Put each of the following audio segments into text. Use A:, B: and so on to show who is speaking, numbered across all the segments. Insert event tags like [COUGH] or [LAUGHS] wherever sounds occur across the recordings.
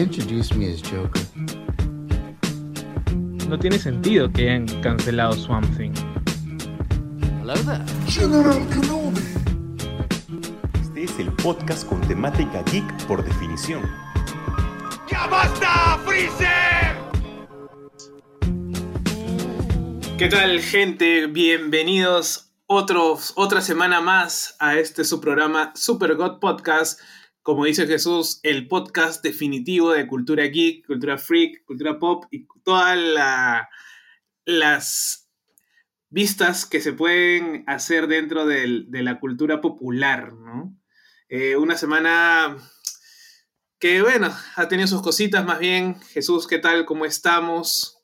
A: He introduced me as Joker.
B: No tiene sentido que hayan cancelado Swamp Thing.
C: Hello there.
D: General Kenobi.
E: Este es el podcast con temática geek por definición.
F: ¡Ya basta, Freezer!
G: ¿Qué tal, gente? Bienvenidos otros, otra semana más a este su programa Super God Podcast. Como dice Jesús, el podcast definitivo de cultura geek, cultura freak, cultura pop y todas la, las vistas que se pueden hacer dentro de la cultura popular, ¿no? Eh, una semana que, bueno, ha tenido sus cositas más bien. Jesús, ¿qué tal? ¿Cómo estamos?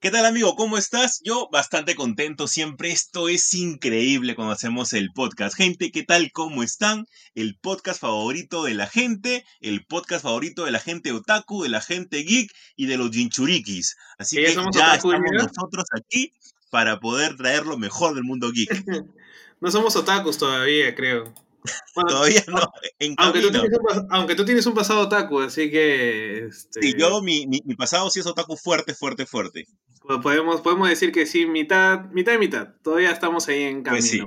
H: ¿Qué tal amigo? ¿Cómo estás? Yo bastante contento siempre. Esto es increíble cuando hacemos el podcast. Gente, ¿qué tal? ¿Cómo están? El podcast favorito de la gente, el podcast favorito de la gente otaku, de la gente geek y de los jinchurikis. Así
G: Que ya otaku,
H: estamos nosotros aquí para poder traer lo mejor del mundo geek. [LAUGHS]
G: No somos otakus todavía, creo. Bueno,
H: Todavía no, en
G: aunque, tú un, aunque tú tienes un pasado otaku, así que este,
H: Sí, yo, mi, mi, mi pasado sí es otaku fuerte, fuerte, fuerte.
G: po- podemos, podemos decir que sí, mitad, mitad y mitad. Todavía estamos ahí en camino.
H: Pues sí.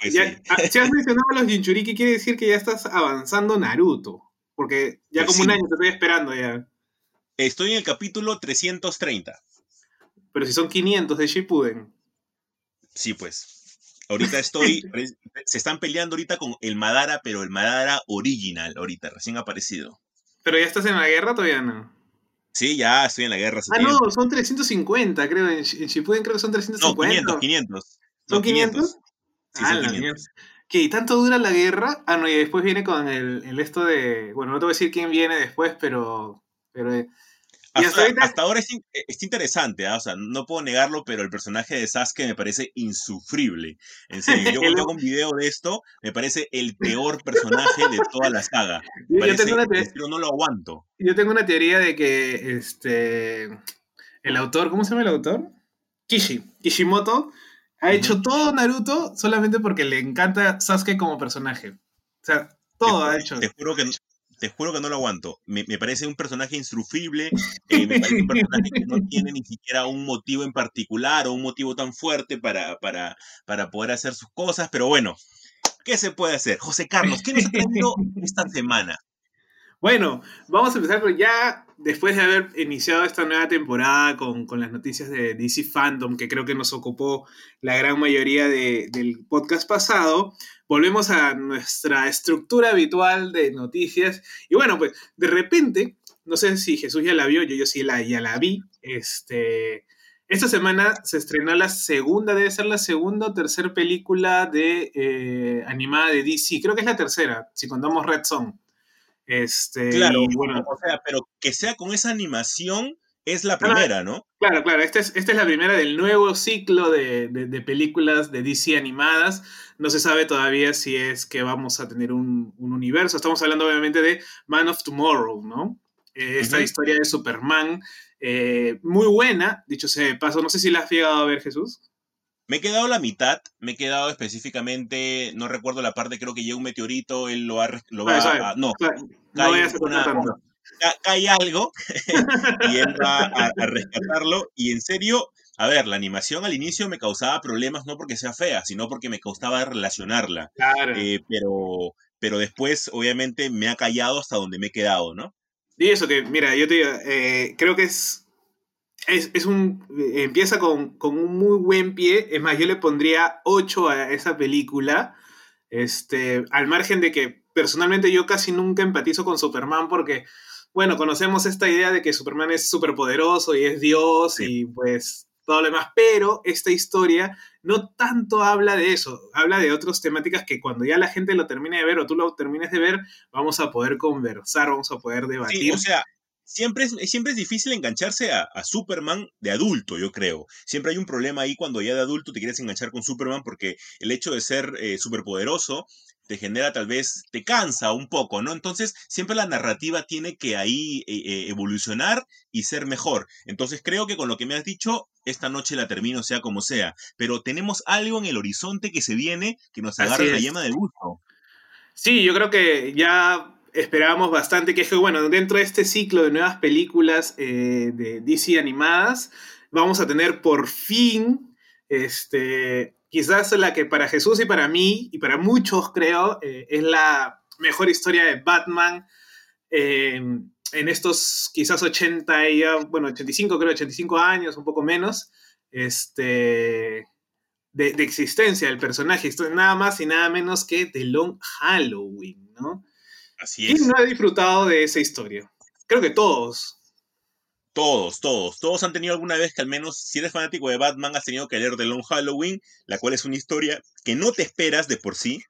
H: Pues
G: Ya-
H: sí.
G: ah, si has [LAUGHS] mencionado a los Jinchuriki, quiere decir que ya estás avanzando Naruto. Porque ya
H: Pues
G: como un año te estoy esperando ya.
H: Estoy en el capítulo 330.
G: Pero si son 500 de Shippuden.
H: Sí, pues. Ahorita estoy. [LAUGHS] se están peleando ahorita con el Madara, pero el Madara original, ahorita, recién aparecido.
G: Pero ya estás en la guerra todavía no.
H: Sí, ya estoy en la guerra.
G: Ah,
H: tiempo.
G: no, son 350, creo. En, Shi- en Shippuden creo que son
H: No,
G: 350.
H: 500, 500.
G: ¿Son
H: No,
G: 500?
H: Sí,
G: ah,
H: son
G: la
H: 500.
G: mierda. ¿Qué? ¿Y tanto dura la guerra? Ah, no, y después viene con el, el esto de. Bueno, no te voy a decir quién viene después, pero. pero eh, y
H: Hasta,
G: hasta ahorita-
H: hasta ahora es, in- es interesante, ¿ah? o sea, no puedo negarlo, pero el personaje de Sasuke me parece insufrible. En serio, yo cuando hago un video de esto, me parece el peor personaje de toda la saga.
G: yo,
H: Parece, serio, no lo aguanto.
G: yo tengo una teoría de que este. El autor, ¿cómo se llama el autor? Kishi. Kishimoto ha hecho todo Naruto solamente porque le encanta Sasuke como personaje. O sea, todo ha hecho.
H: Te juro que, te juro que no lo aguanto. Me, me parece un personaje insufrible, eh, me parece un personaje que no tiene ni siquiera un motivo en particular o un motivo tan fuerte para, para, para poder hacer sus cosas, pero bueno, ¿qué se puede hacer? José Carlos, ¿qué nos ha traído esta semana?
G: Bueno, vamos a empezar ya después de haber iniciado esta nueva temporada con, con las noticias de DC Fandom, que creo que nos ocupó la gran mayoría de- del podcast pasado, volvemos a nuestra estructura habitual de noticias. Y bueno, pues de repente, no sé si Jesús ya la vio, yo, yo sí la, ya la vi. Este, esta semana se estrenó la segunda, debe ser la segunda o tercera película de, eh, animada de DC. Creo que es la tercera, si contamos Red Zone. Este,
H: Claro,
G: y bueno,
H: o sea, pero que sea con esa animación es la primera, ¿no?
G: claro, claro, esta es, esta es la primera del nuevo ciclo de, de- de películas de DC animadas. No se sabe todavía si es que vamos a tener un, un universo. Estamos hablando obviamente de Man of Tomorrow, ¿no? Eh, esta historia de Superman, eh, muy buena, dicho sea de paso. No sé si la has llegado a ver, Jesús.
H: Me he quedado la mitad, me he quedado específicamente, no recuerdo la parte, creo que llega un meteorito, él lo va, a lo va
G: suave.
H: a... No,
G: no
H: cae
G: vayas a
H: una-
G: contar tanto.
H: ca- cae algo [LAUGHS] y él va a, a rescatarlo. Y en serio, a ver, la animación al inicio me causaba problemas no porque sea fea, sino porque me costaba relacionarla.
G: Claro.
H: Eh, pero, pero después, obviamente, me ha callado hasta donde me he quedado, ¿no?
G: Y eso que, mira, yo te digo, eh, creo que es, es, es un, empieza con, con un muy buen pie, es más, yo le pondría 8 a esa película, este, al margen de que personalmente yo casi nunca empatizo con Superman porque, bueno, conocemos esta idea de que Superman es súper poderoso y es Dios
H: Sí.
G: y pues todo lo demás, pero esta historia no tanto habla de eso, habla de otras temáticas que cuando ya la gente lo termine de ver o tú lo termines de ver, vamos a poder conversar, vamos a poder
H: Sí,
G: debatir.
H: o sea, siempre es, siempre es difícil engancharse a, a Superman de adulto, yo creo. Siempre hay un problema ahí cuando ya de adulto te quieres enganchar con Superman porque el hecho de ser eh, superpoderoso te genera tal vez, te cansa un poco, ¿no? Entonces, siempre la narrativa tiene que ahí eh, eh, evolucionar y ser mejor. Entonces, creo que con lo que me has dicho, esta noche la termino sea como sea. Pero tenemos algo en el horizonte que se viene que nos agarra la yema del gusto.
G: Sí, yo creo que ya esperábamos bastante, que bueno, dentro de este ciclo de nuevas películas eh, de DC animadas, vamos a tener por fin, este, quizás la que para Jesús y para mí, y para muchos creo, eh, es la mejor historia de Batman eh, en estos quizás 80, y ya, bueno, 85, creo, 85 años, un poco menos, este, de, de existencia del personaje. Esto es nada más y nada menos que The Long Halloween, ¿no?
H: Así es.
G: ¿Quién no ha disfrutado de esa historia? Creo que todos.
H: Todos, todos, todos han tenido alguna vez que al menos si eres fanático de Batman has tenido que leer The Long Halloween, la cual es una historia que no te esperas de por sí.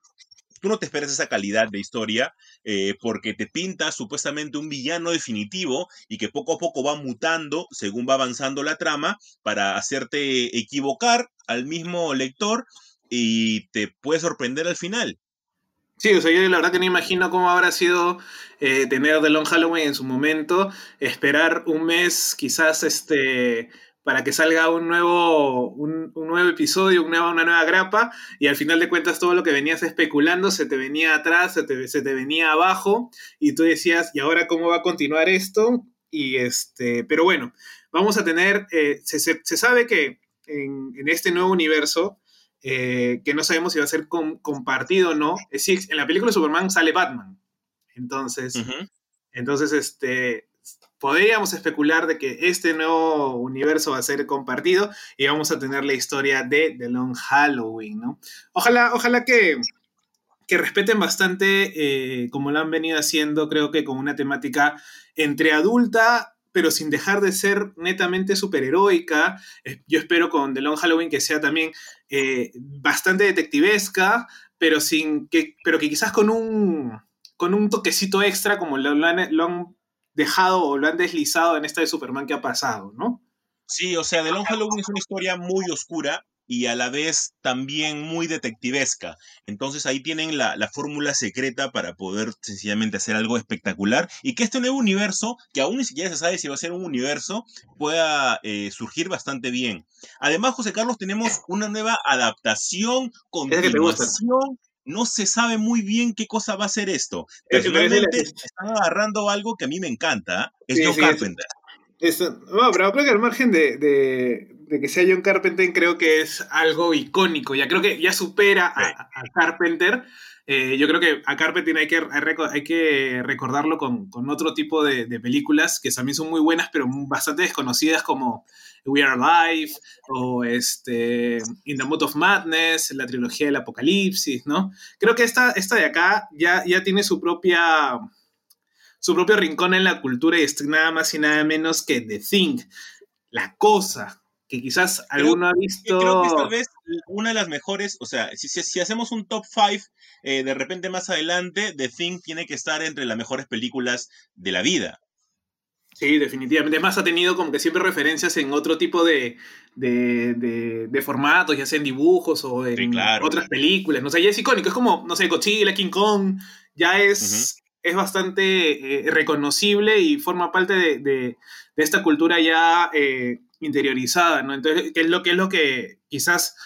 H: Tú no te esperas esa calidad de historia eh, porque te pinta supuestamente un villano definitivo y que poco a poco va mutando según va avanzando la trama para hacerte equivocar al mismo lector y te puede sorprender al final.
G: Sí, o sea, yo la verdad que no imagino cómo habrá sido eh, tener The Long Halloween en su momento, esperar un mes quizás este, para que salga un nuevo, un, nuevo episodio, una nueva, una nueva grapa, y al final de cuentas todo lo que venías especulando se te venía atrás, se te, se te venía abajo, y tú decías, ¿y ahora cómo va a continuar esto? Y este, pero bueno, vamos a tener, eh, se, se, se, sabe que en, en este nuevo universo, eh, que no sabemos si va a ser com compartido o no. Es decir, en la película de Superman sale Batman. Entonces, uh -huh. entonces este, podríamos especular de que este nuevo universo va a ser compartido y vamos a tener la historia de The Long Halloween, ¿no? Ojalá, ojalá que, que respeten bastante eh, como lo han venido haciendo, creo que con una temática entre adulta pero sin dejar de ser netamente superheroica. Yo espero con The Long Halloween que sea también eh, bastante detectivesca, pero, sin que, pero que quizás con un, con un toquecito extra como lo, lo, han, lo han dejado o lo han deslizado en esta de Superman que ha pasado, ¿no?
H: Sí, o sea, The Long Halloween es una historia muy oscura, y a la vez también muy detectivesca. Entonces ahí tienen la, la fórmula secreta para poder sencillamente hacer algo espectacular y que este nuevo universo, que aún ni siquiera se sabe si va a ser un universo, pueda eh, surgir bastante bien. Además, José Carlos, tenemos una nueva adaptación, continuación. No se sabe muy bien qué cosa va a ser esto. Personalmente, están agarrando algo que a mí me encanta. Es sí, sí, Carpenter.
G: Eso, no, pero creo que al margen de, de, de, que sea John Carpenter, creo que es algo icónico. Ya creo que ya supera a, a Carpenter. Eh, yo creo que a Carpenter hay que, hay que recordarlo con, con otro tipo de, de, películas que también son muy buenas, pero bastante desconocidas, como We Are Alive o este, In the Mood of Madness, la trilogía del Apocalipsis, ¿no? Creo que esta, esta de acá ya, ya tiene su propia su propio rincón en la cultura y es nada más y nada menos que The Thing, la cosa, que quizás
H: creo,
G: alguno ha visto...
H: Creo que es tal vez una de las mejores, o sea, si, si, si hacemos un top 5, eh, de repente más adelante, The Thing tiene que estar entre las mejores películas de la vida.
G: Sí, definitivamente. Además, ha tenido como que siempre referencias en otro tipo de, de, de, de formatos, ya sea en dibujos o en
H: sí, claro.
G: otras películas. No sé, ya es icónico. Es como, no sé, Godzilla, King Kong. Ya es, uh -huh es bastante eh, reconocible y forma parte de, de, de esta cultura ya eh, interiorizada, ¿no? Entonces, ¿qué es, lo, ¿qué es lo que quizás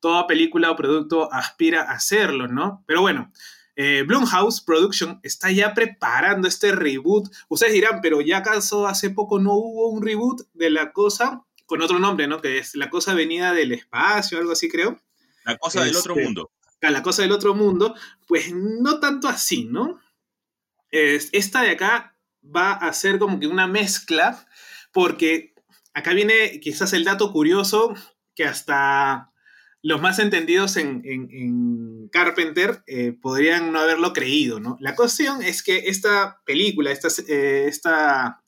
G: toda película o producto aspira a hacerlo, ¿no? Pero bueno, eh, Blumhouse Production está ya preparando este reboot. Ustedes dirán, pero ya acaso hace poco no hubo un reboot de la cosa con otro nombre, ¿no? Que es La cosa venida del espacio, algo así creo.
H: La cosa este, del otro mundo.
G: La cosa del otro mundo, pues no tanto así, ¿no? esta de acá va a ser como que una mezcla, porque acá viene quizás el dato curioso que hasta los más entendidos en, en, en Carpenter eh, podrían no haberlo creído, ¿no? La cuestión es que esta película, esta, eh, esta,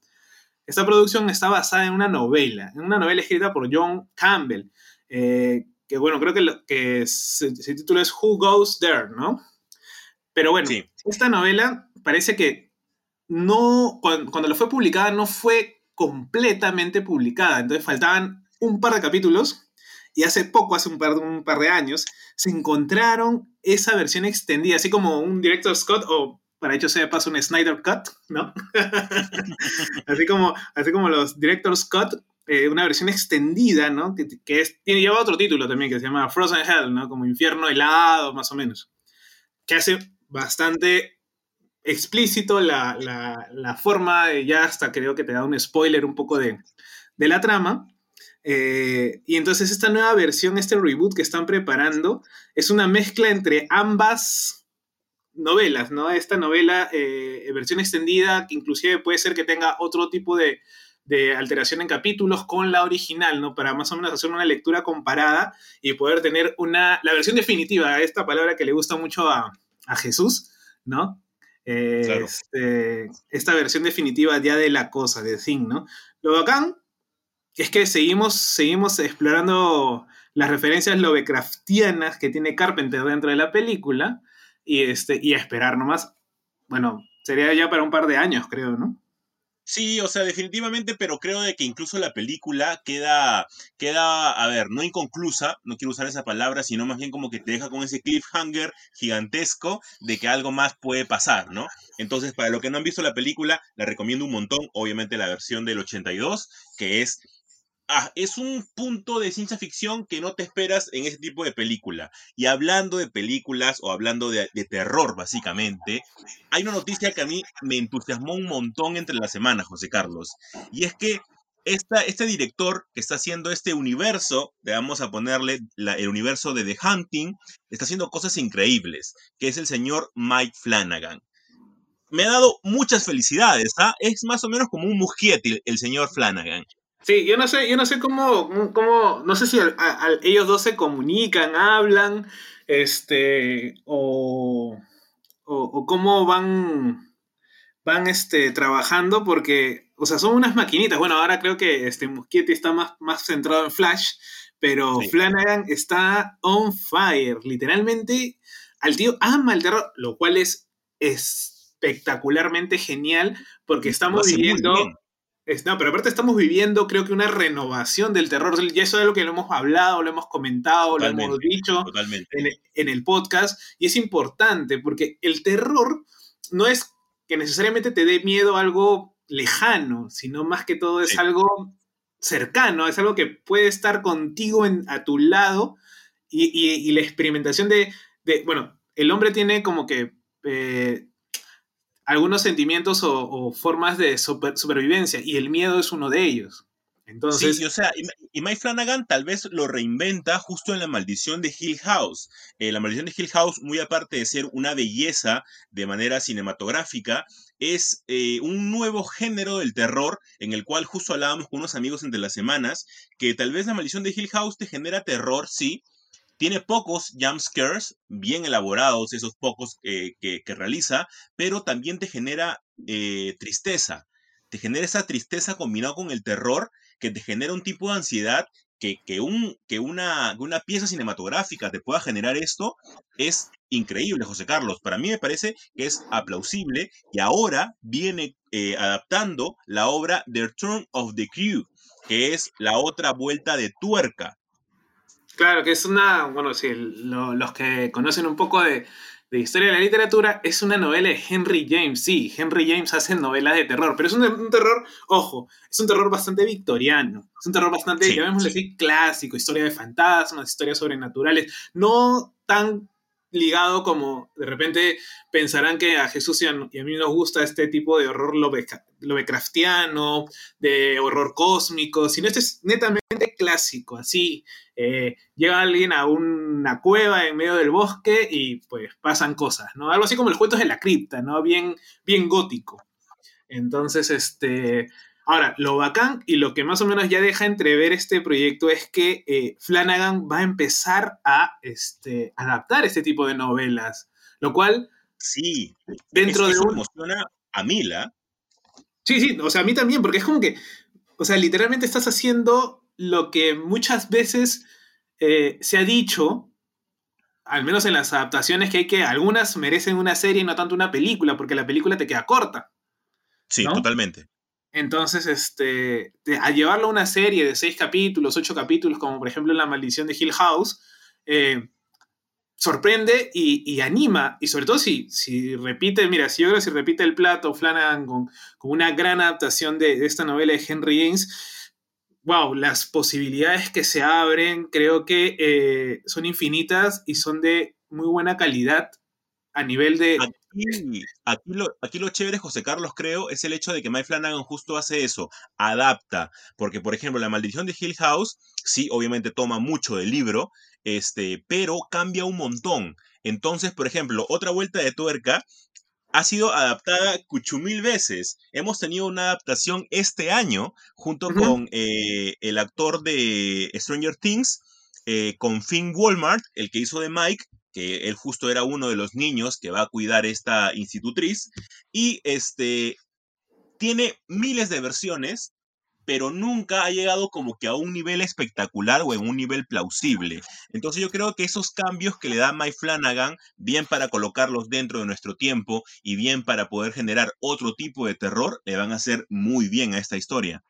G: esta producción está basada en una novela, en una novela escrita por John Campbell, eh, que bueno, creo que, lo, que se, se titula es Who Goes There, ¿no? Pero bueno, sí. esta novela parece que no, cuando, cuando lo fue publicada, no fue completamente publicada. Entonces faltaban un par de capítulos y hace poco, hace un par, de años, se encontraron esa versión extendida, así como un Director Scott o para hecho se pasa un Snyder Cut, ¿no? [LAUGHS] así, como, así como los Director Scott, eh, una versión extendida, ¿no? Que, tiene, lleva otro título también que se llama Frozen Hell, ¿no? Como infierno helado, más o menos. Que hace bastante explícito la, la, forma, de, ya hasta creo que te da un spoiler un poco de, de la trama. Eh, y entonces esta nueva versión, este reboot que están preparando, es una mezcla entre ambas novelas, ¿no? Esta novela, eh, versión extendida, que inclusive puede ser que tenga otro tipo de, de alteración en capítulos con la original, ¿no? Para más o menos hacer una lectura comparada y poder tener una, la versión definitiva, esta palabra que le gusta mucho a, a Jesús, ¿no? Este, esta versión definitiva ya de la cosa, de Thing, ¿no? Lo bacán es que seguimos, seguimos explorando las referencias Lovecraftianas que tiene Carpenter dentro de la película y, este, y esperar nomás. Bueno, sería ya para un par de años, creo, ¿no?
H: Sí, o sea, definitivamente, pero creo de que incluso la película queda, queda, a ver, no inconclusa, no quiero usar esa palabra, sino más bien como que te deja con ese cliffhanger gigantesco de que algo más puede pasar, ¿no? Entonces, para los que no han visto la película, la recomiendo un montón, obviamente la versión del 82, que es ah, es un punto de ciencia ficción que no te esperas en ese tipo de película. Y hablando de películas o hablando de, terror, básicamente, hay una noticia que a mí me entusiasmó un montón entre la semana, José Carlos. Y es que este director que está haciendo este universo, vamos a ponerle el universo de The Hunting, está haciendo cosas increíbles, que es el señor Mike Flanagan. Me ha dado muchas felicidades, ¿ah? Es más o menos como un Muschietti, el señor Flanagan.
G: Sí, yo no sé, yo no sé cómo, cómo no sé si al- a- al- ellos dos se comunican, hablan, este, o, o, o cómo van, van, este, trabajando, porque, o sea, son unas maquinitas. Bueno, ahora creo que este Muschietti está más, más centrado en Flash, pero
H: Sí.
G: Flanagan está on fire, literalmente, al tío ama el terror, lo cual es espectacularmente genial, porque estamos viviendo... Es- no, pero aparte estamos viviendo, creo que una renovación del terror. Y eso es algo que lo hemos hablado, lo hemos comentado, lo hemos dicho en, el- en el podcast. Y es importante porque el terror no es que necesariamente te dé miedo a algo lejano, sino más que todo es
H: Sí.
G: algo cercano, es algo que puede estar contigo en- a tu lado. Y, y- y la experimentación de, de- bueno, el hombre tiene como que eh, algunos sentimientos o, formas de super- supervivencia y el miedo es uno de ellos. Entonces,
H: sí, y, o sea, y Mike Flanagan tal vez lo reinventa justo en La Maldición de Hill House. Eh, la Maldición de Hill House, muy aparte de ser una belleza de manera cinematográfica, es eh, un nuevo género del terror en el cual justo hablábamos con unos amigos entre las semanas, que tal vez La Maldición de Hill House te genera terror, sí. Tiene pocos jump scares, bien elaborados esos pocos que, realiza, pero también te genera eh, tristeza. Te genera esa tristeza combinado con el terror que te genera un tipo de ansiedad que, que, un, que, una, una pieza cinematográfica te pueda generar esto es increíble, José Carlos. Para mí me parece que es aplausible y ahora viene eh, adaptando la obra The Return of the Crew, que es la otra vuelta de tuerca.
G: Claro que es una, bueno, sí, lo- los que conocen un poco de, de historia de la literatura, es una novela de Henry James. Sí, Henry James hace novelas de terror, pero es un, un terror, ojo, es un terror bastante victoriano. Es un terror bastante,
H: Sí,
G: llamémosle
H: sí.
G: así, clásico, historia de fantasmas, historias sobrenaturales, no tan ligado como de repente pensarán que a Jesús y a, mí nos gusta este tipo de horror lovecraftiano, de horror cósmico, sino este es netamente clásico, así. eh, llega alguien a una cueva en medio del bosque y pues pasan cosas, ¿no? Algo así como los cuentos de la cripta, ¿no? Bien, bien gótico. Entonces, este... Ahora, lo bacán y lo que más o menos ya deja entrever este proyecto es que eh, Flanagan va a empezar a este, adaptar este tipo de novelas, lo cual
H: Sí,
G: dentro
H: es-
G: de
H: eso
G: un...
H: me emociona a Mila.
G: Sí, sí, o sea, a mí también, porque es como que, o sea, literalmente estás haciendo lo que muchas veces eh, se ha dicho, al menos en las adaptaciones, que hay que, algunas merecen una serie y no tanto una película, porque la película te queda corta.
H: Sí,
G: ¿No?
H: totalmente.
G: Entonces, este, a llevarlo a una serie de seis capítulos, ocho capítulos, como por ejemplo La Maldición de Hill House, eh, sorprende y, anima. Y sobre todo si, si repite, mira, si yo creo si repite el plato Flanagan con, con una gran adaptación de, de esta novela de Henry James, wow, las posibilidades que se abren creo que eh, son infinitas y son de muy buena calidad a nivel de
H: Ah. Aquí, aquí, lo, aquí lo chévere, José Carlos, creo, es el hecho de que Mike Flanagan justo hace eso, adapta. Porque, por ejemplo, La Maldición de Hill House, sí, obviamente toma mucho del libro, este, pero cambia un montón. Entonces, por ejemplo, otra vuelta de tuerca ha sido adaptada cuchumil veces. Hemos tenido una adaptación este año junto con eh, el actor de Stranger Things, eh, con Finn Walmart, el que hizo de Mike, que él justo era uno de los niños que va a cuidar esta institutriz, y este tiene miles de versiones, pero nunca ha llegado como que a un nivel espectacular o en un nivel plausible. Entonces yo creo que esos cambios que le da Mike Flanagan, bien para colocarlos dentro de nuestro tiempo y bien para poder generar otro tipo de terror, le van a hacer muy bien a esta historia.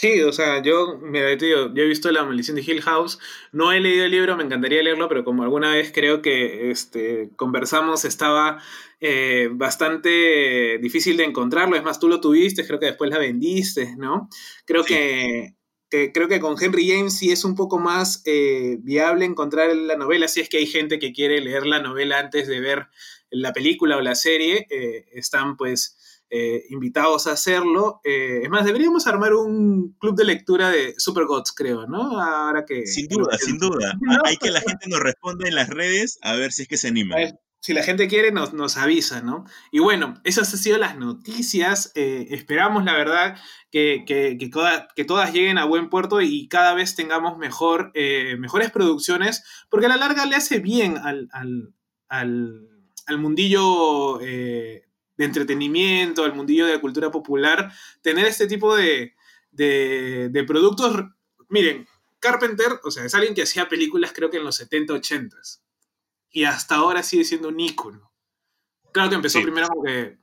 G: Sí, o sea, yo, mira, yo he visto La Maldición de Hill House, no he leído el libro, me encantaría leerlo, pero como alguna vez creo que este, conversamos, estaba eh, bastante difícil de encontrarlo, es más, tú lo tuviste, creo que después la vendiste, ¿no? Creo
H: Sí.
G: que, que- creo que con Henry James sí es un poco más eh, viable encontrar la novela, si es que hay gente que quiere leer la novela antes de ver la película o la serie, eh, están pues eh, invitados a hacerlo. Eh, es más, deberíamos armar un club de lectura de Super Gods, creo, ¿no? Ahora que...
H: Sin duda, sin duda.
G: No,
H: Hay que la gente nos responda en las redes a ver si es que se anima.
G: Si la gente quiere, nos, nos avisa, ¿no? Y bueno, esas han sido las noticias. Eh, esperamos, la verdad, que, que- que toda- que todas lleguen a buen puerto y cada vez tengamos mejor, eh, mejores producciones, porque a la larga le hace bien al, al, al- al mundillo eh, de entretenimiento, al mundillo de la cultura popular, tener este tipo de, de- de productos. Miren, Carpenter, o sea, es alguien que hacía películas creo que en los 70, 80 y hasta ahora sigue siendo un ícono. Claro que empezó
H: Sí.
G: primero porque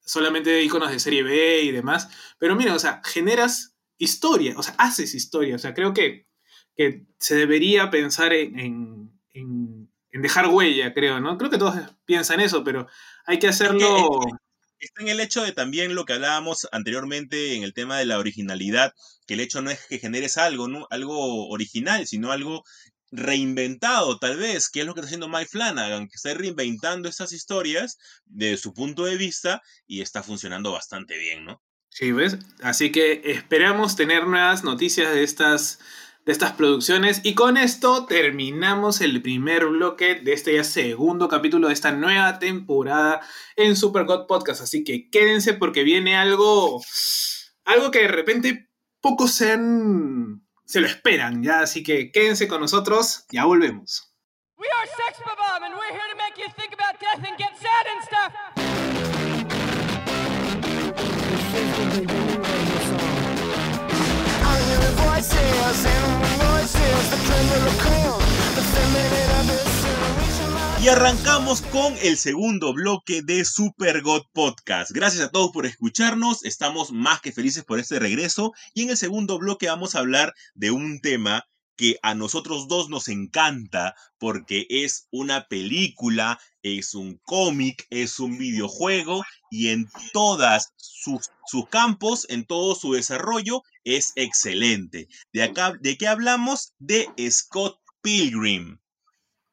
G: solamente íconos de serie B y demás, pero mira, o sea, generas historia, o sea, haces historia, o sea, creo que, que se debería pensar en, en- en- en dejar huella, creo, ¿no? Creo que todos piensan eso, pero hay que hacerlo...
H: Está en el hecho de también lo que hablábamos anteriormente en el tema de la originalidad, que el hecho no es que generes algo, ¿no? algo original, sino algo reinventado, tal vez, que es lo que está haciendo Mike Flanagan, que está reinventando estas historias de su punto de vista y está funcionando bastante bien, ¿no?
G: Sí, ¿ves? Así que esperamos tener nuevas noticias de estas, de estas producciones. Y con esto terminamos el primer bloque de este ya segundo capítulo de esta nueva temporada en Super God Podcast. Así que quédense porque viene algo, algo que de repente pocos se, han- se lo esperan, ¿ya? Así que quédense con nosotros, ya volvemos.
H: Y arrancamos con el segundo bloque de Super God Podcast. Gracias a todos por escucharnos, estamos más que felices por este regreso. Y en el segundo bloque vamos a hablar de un tema que a nosotros dos nos encanta porque es una película, es un cómic, es un videojuego y en todas sus, sus campos, en todo su desarrollo es excelente. De acá, ¿de qué hablamos? De Scott Pilgrim.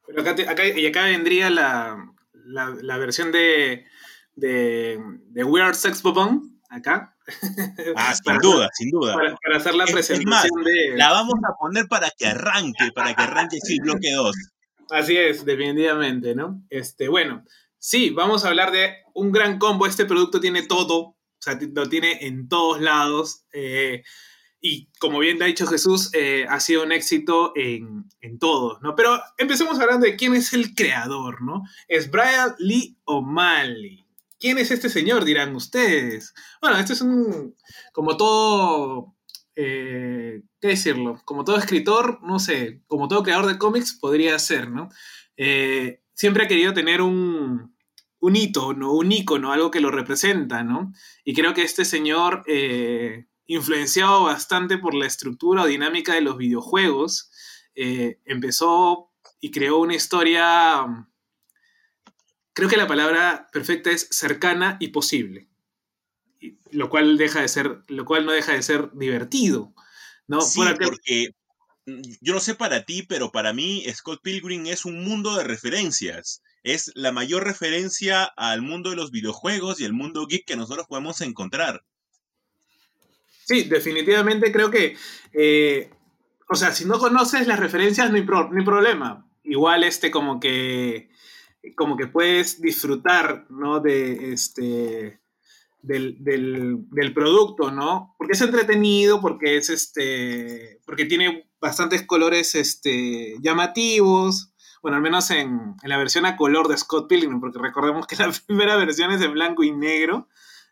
G: Pero acá, te- acá- y acá vendría la, la, la versión de, de, de We Are Sex Bomb, acá.
H: Ah, [LAUGHS] sin
G: Para-
H: duda, sin duda.
G: Para, para hacer la
H: Es- es
G: presentación
H: más,
G: de...
H: La vamos a poner para que arranque, para que arranque sí, el bloque 2.
G: Así es, definitivamente, ¿no? Este, bueno, sí, vamos a hablar de un gran combo. Este producto tiene todo, o sea, lo tiene en todos lados. eh, y como bien ha dicho Jesús, eh, ha sido un éxito en, en todos, ¿no? Pero empecemos hablando de quién es el creador, ¿no? Es Brian Lee O'Malley. ¿Quién es este señor? Dirán ustedes. Bueno, este es un, como todo, eh, ¿qué decirlo? Como todo escritor, no sé, como todo creador de cómics podría ser, ¿no? Siempre ha querido tener un, un hito, ¿no? Un ícono, algo que lo representa, ¿no? Y creo que este señor, eh, influenciado bastante por la estructura o dinámica de los videojuegos, eh, empezó y creó una historia, creo que la palabra perfecta es cercana y posible, Y- lo cual deja de ser, lo cual no deja de ser divertido, ¿no?
H: Sí,
G: Por
H: porque mm, yo no sé para ti, pero para mí Scott Pilgrim es un mundo de referencias. Es la mayor referencia al mundo de los videojuegos y el mundo geek que nosotros podemos encontrar.
G: Sí, definitivamente creo que, eh, o sea, si no conoces las referencias no hay, no hay problema. Igual este como que, como que puedes disfrutar, ¿no? De este, del, del- del producto, ¿no? Porque es entretenido, porque es este, porque tiene bastantes colores este, llamativos. Bueno, al menos en, en la versión a color de Scott Pilgrim, porque recordemos que [LAUGHS] la primera versión es en blanco y negro,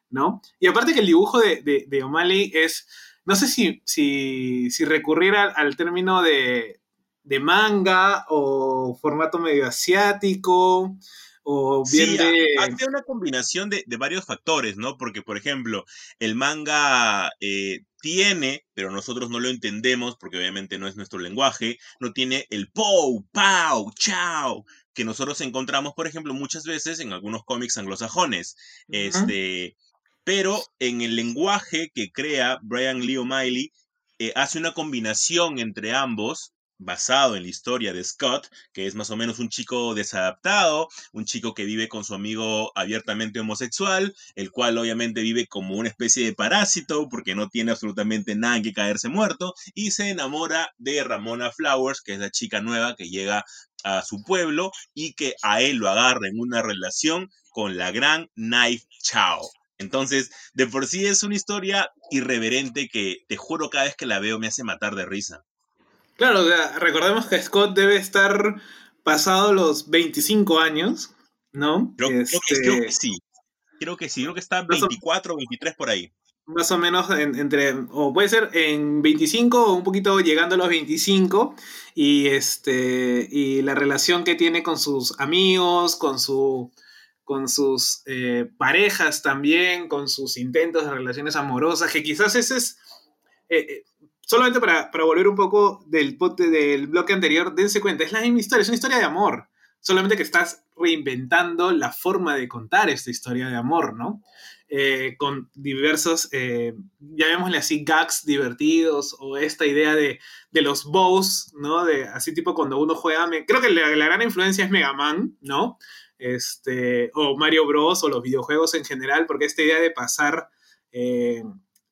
G: ¿no? Y aparte que el dibujo de, de, de O'Malley es, no sé si, si, si recurrir al, al término de, de manga o formato medio asiático o bien
H: Sí,
G: de...
H: ha- hace una combinación de, de varios factores, ¿no? Porque, por ejemplo, el manga eh, tiene, pero nosotros no lo entendemos porque obviamente no es nuestro lenguaje, no tiene el pou, pau, chao, que nosotros encontramos, por ejemplo, muchas veces en algunos cómics anglosajones. Este, pero en el lenguaje que crea Brian Lee O'Malley, eh, hace una combinación entre ambos, basado en la historia de Scott, que es más o menos un chico desadaptado, un chico que vive con su amigo abiertamente homosexual, el cual obviamente vive como una especie de parásito porque no tiene absolutamente nada en que caerse muerto, y se enamora de Ramona Flowers, que es la chica nueva que llega a su pueblo y que a él lo agarra en una relación con la gran Knife Chao. Entonces, de por sí es una historia irreverente que te juro cada vez que la veo me hace matar de risa.
G: Claro, o sea, recordemos que Scott debe estar pasado los 25 años, ¿no?
H: Creo, creo que,
G: Este,
H: creo que sí. Creo que sí, creo que está
G: Más o-
H: 24 o 23 por ahí.
G: más o menos en- entre, o puede ser en 25 o un poquito llegando a los 25, y, este, y la relación que tiene con sus amigos, con, su, con sus eh, parejas también, con sus intentos de relaciones amorosas, que quizás ese es, eh, eh, solamente para, para volver un poco del, del bloque anterior, dense cuenta, es la misma historia, es una historia de amor, solamente que estás reinventando la forma de contar esta historia de amor, ¿no? eh, con diversos, eh, llamémosle así, gags divertidos o esta idea de, de los bows, ¿no? De, así tipo cuando uno juega, me- creo que la, la gran influencia es Mega Man, ¿no? Este, o Mario Bros. o los videojuegos en general, porque esta idea de pasar eh,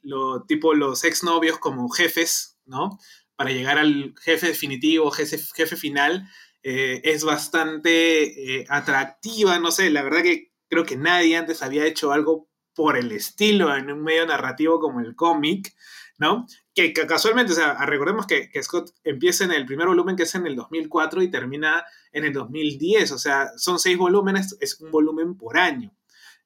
G: lo, tipo los exnovios como jefes, ¿no? Para llegar al jefe definitivo, jefe, jefe final, eh, es bastante eh, atractiva, no sé, la verdad que creo que nadie antes había hecho algo por el estilo en un medio narrativo como el cómic, ¿no? Que, que casualmente, o sea, recordemos que, que Scott empieza en el primer volumen que es en el 2004 y termina en el 2010, o sea, son seis volúmenes, es un volumen por año.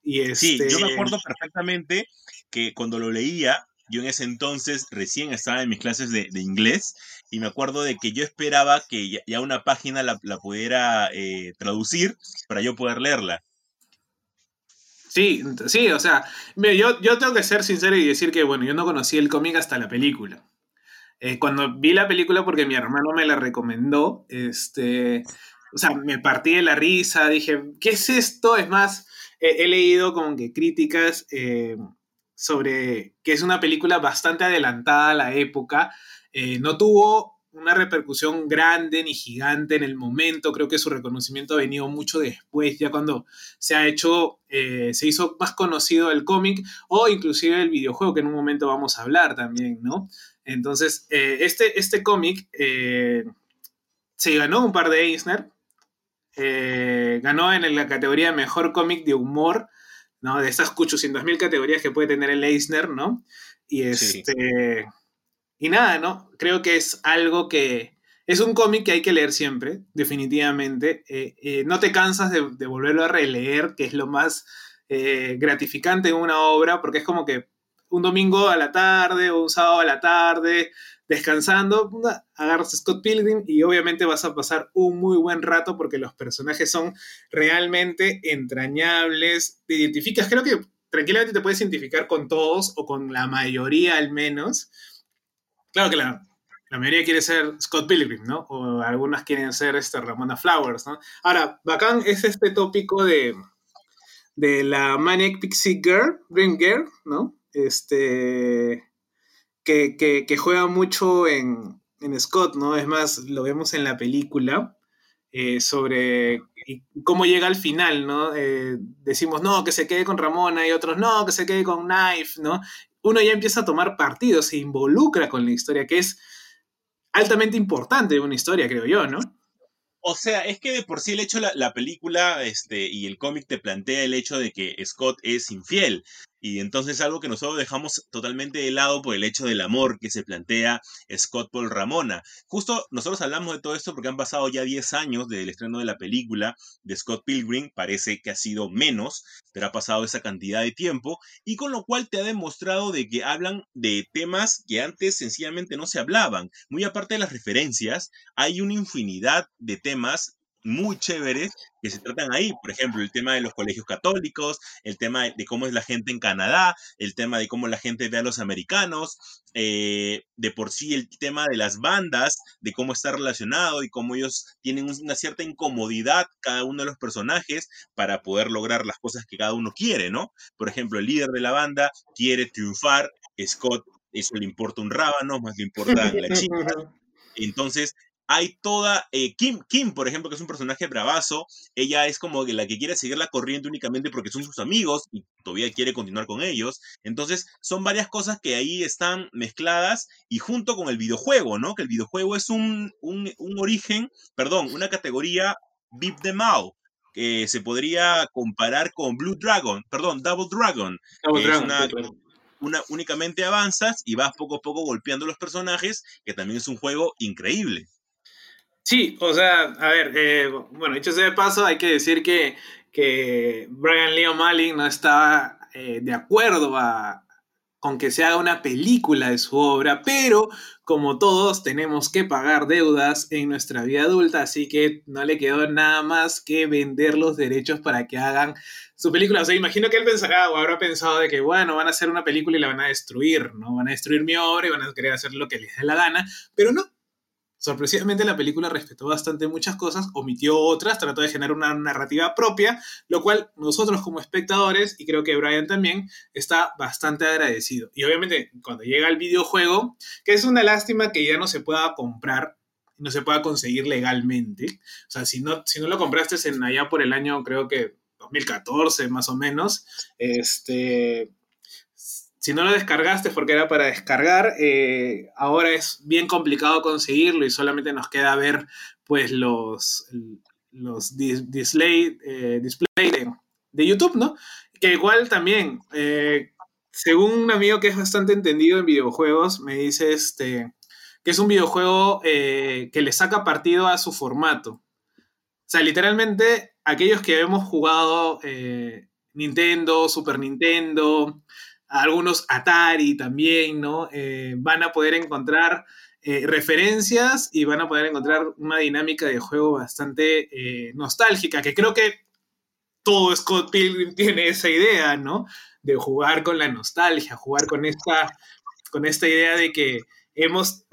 G: Y
H: Sí,
G: este,
H: yo me acuerdo perfectamente que cuando lo leía, yo en ese entonces recién estaba en mis clases de, de inglés y me acuerdo de que yo esperaba que ya, una página la, la pudiera eh, traducir para yo poder leerla.
G: Sí, sí, o sea, yo, yo tengo que ser sincero y decir que, bueno, yo no conocí el cómic hasta la película. Eh, cuando vi la película, porque mi hermano me la recomendó, este, o sea, me partí de la risa, dije, ¿qué es esto? Es más, he leído como que críticas eh, sobre que es una película bastante adelantada a la época, eh, no tuvo una repercusión grande ni gigante en el momento, creo que su reconocimiento ha venido mucho después, ya cuando se ha hecho, eh, se hizo más conocido el cómic o inclusive el videojuego, que en un momento vamos a hablar también, ¿no? Entonces, eh, este, este cómic se ganó un par de Eisner, ganó en la categoría Mejor cómic de humor, ¿no? De estas 800.000 categorías que puede tener el Eisner, ¿no? Y
H: Sí.
G: este... Y nada, ¿no? Creo que es algo que... Es un cómic que hay que leer siempre, definitivamente. Eh, eh, no te cansas de, de volverlo a releer, que es lo más eh, gratificante en una obra, porque es como que un domingo a la tarde o un sábado a la tarde, descansando, agarras Scott Pilgrim y obviamente vas a pasar un muy buen rato porque los personajes son realmente entrañables. Te identificas, creo que tranquilamente te puedes identificar con todos o con la mayoría al menos. Claro que la, la mayoría quiere ser Scott Pilgrim, ¿no? O algunas quieren ser este, Ramona Flowers, ¿no? Ahora, bacán es este tópico de, de la Maniac Pixie Girl, Dream Girl, ¿no? Este, que, juega mucho en, en, Scott, ¿no? Es más, lo vemos en la película, eh, sobre cómo llega al final, ¿no? Eh, decimos, no, que se quede con Ramona y otros, no, que se quede con Knife, ¿no? Uno ya empieza a tomar partido, se involucra con la historia, que es altamente importante una historia, creo yo, ¿no?
H: O sea, es que de por sí el hecho, la, la película este, y el cómic te plantea el hecho de que Scott es infiel. Y entonces algo que nosotros dejamos totalmente de lado por el hecho del amor que se plantea Scott por Ramona. Justo nosotros hablamos de todo esto porque han pasado ya 10 años del estreno de la película de Scott Pilgrim. Parece que ha sido menos, pero ha pasado esa cantidad de tiempo. Y con lo cual te ha demostrado de que hablan de temas que antes sencillamente no se hablaban. Muy aparte de las referencias, hay una infinidad de temas muy chéveres que se tratan ahí. Por ejemplo, el tema de los colegios católicos, el tema de cómo es la gente en Canadá, el tema de cómo la gente ve a los americanos, eh, de por sí el tema de las bandas, de cómo está relacionado y cómo ellos tienen una cierta incomodidad cada uno de los personajes para poder lograr las cosas que cada uno quiere, ¿no? Por ejemplo, el líder de la banda quiere triunfar, Scott, eso le importa un rábano, más le importa la chica. [LAUGHS] Entonces, hay toda. eh, Kim, Kim, por ejemplo, que es un personaje bravazo, ella es como la que quiere seguir la corriente únicamente porque son sus amigos y todavía quiere continuar con ellos. Entonces, son varias cosas que ahí están mezcladas y junto con el videojuego, ¿no? Que el videojuego es un, un, un origen, perdón, una categoría Beep the Mao. Que se podría comparar con Blue Dragon, perdón, Double Dragon.
G: Double Dragon,
H: una-
G: claro.
H: una, únicamente avanzas y vas poco a poco golpeando los personajes, que también es un juego increíble.
G: Sí, o sea, a ver, eh, bueno, dicho sea de paso, hay que decir que, que Brian Lee O'Malley no estaba eh, de acuerdo a- con que se haga una película de su obra, pero como todos tenemos que pagar deudas en nuestra vida adulta, así que no le quedó nada más que vender los derechos para que hagan su película. O sea, imagino que él pensará o habrá pensado de que, bueno, van a hacer una película y la van a destruir, ¿no? Van a destruir mi obra y van a querer hacer lo que les dé la gana, pero no, Sorpresivamente la película respetó bastante muchas cosas, omitió otras, trató de generar una narrativa propia, lo cual nosotros como espectadores, y creo que Brian también, está bastante agradecido. Y obviamente cuando llega el videojuego, que es una lástima que ya no se pueda comprar, no se pueda conseguir legalmente. O sea, si no, si no lo compraste en allá por el año, creo que 2014 más o menos, este, si no lo descargaste porque era para descargar, eh, ahora es bien complicado conseguirlo y solamente nos queda ver pues los, los dis- display, eh, de, YouTube, ¿no? Que igual también, eh, según un amigo que es bastante entendido en videojuegos, me dice este, que es un videojuego eh, que le saca partido a su formato. O sea, literalmente, aquellos que hemos jugado Nintendo, Super Nintendo, algunos Atari también, ¿no? Eh, van a poder encontrar eh, referencias y van a poder encontrar una dinámica de juego bastante eh, nostálgica, que creo que todo Scott Pilgrim tiene esa idea, ¿no? De jugar con la nostalgia, jugar con esta, con esta idea de que hemos,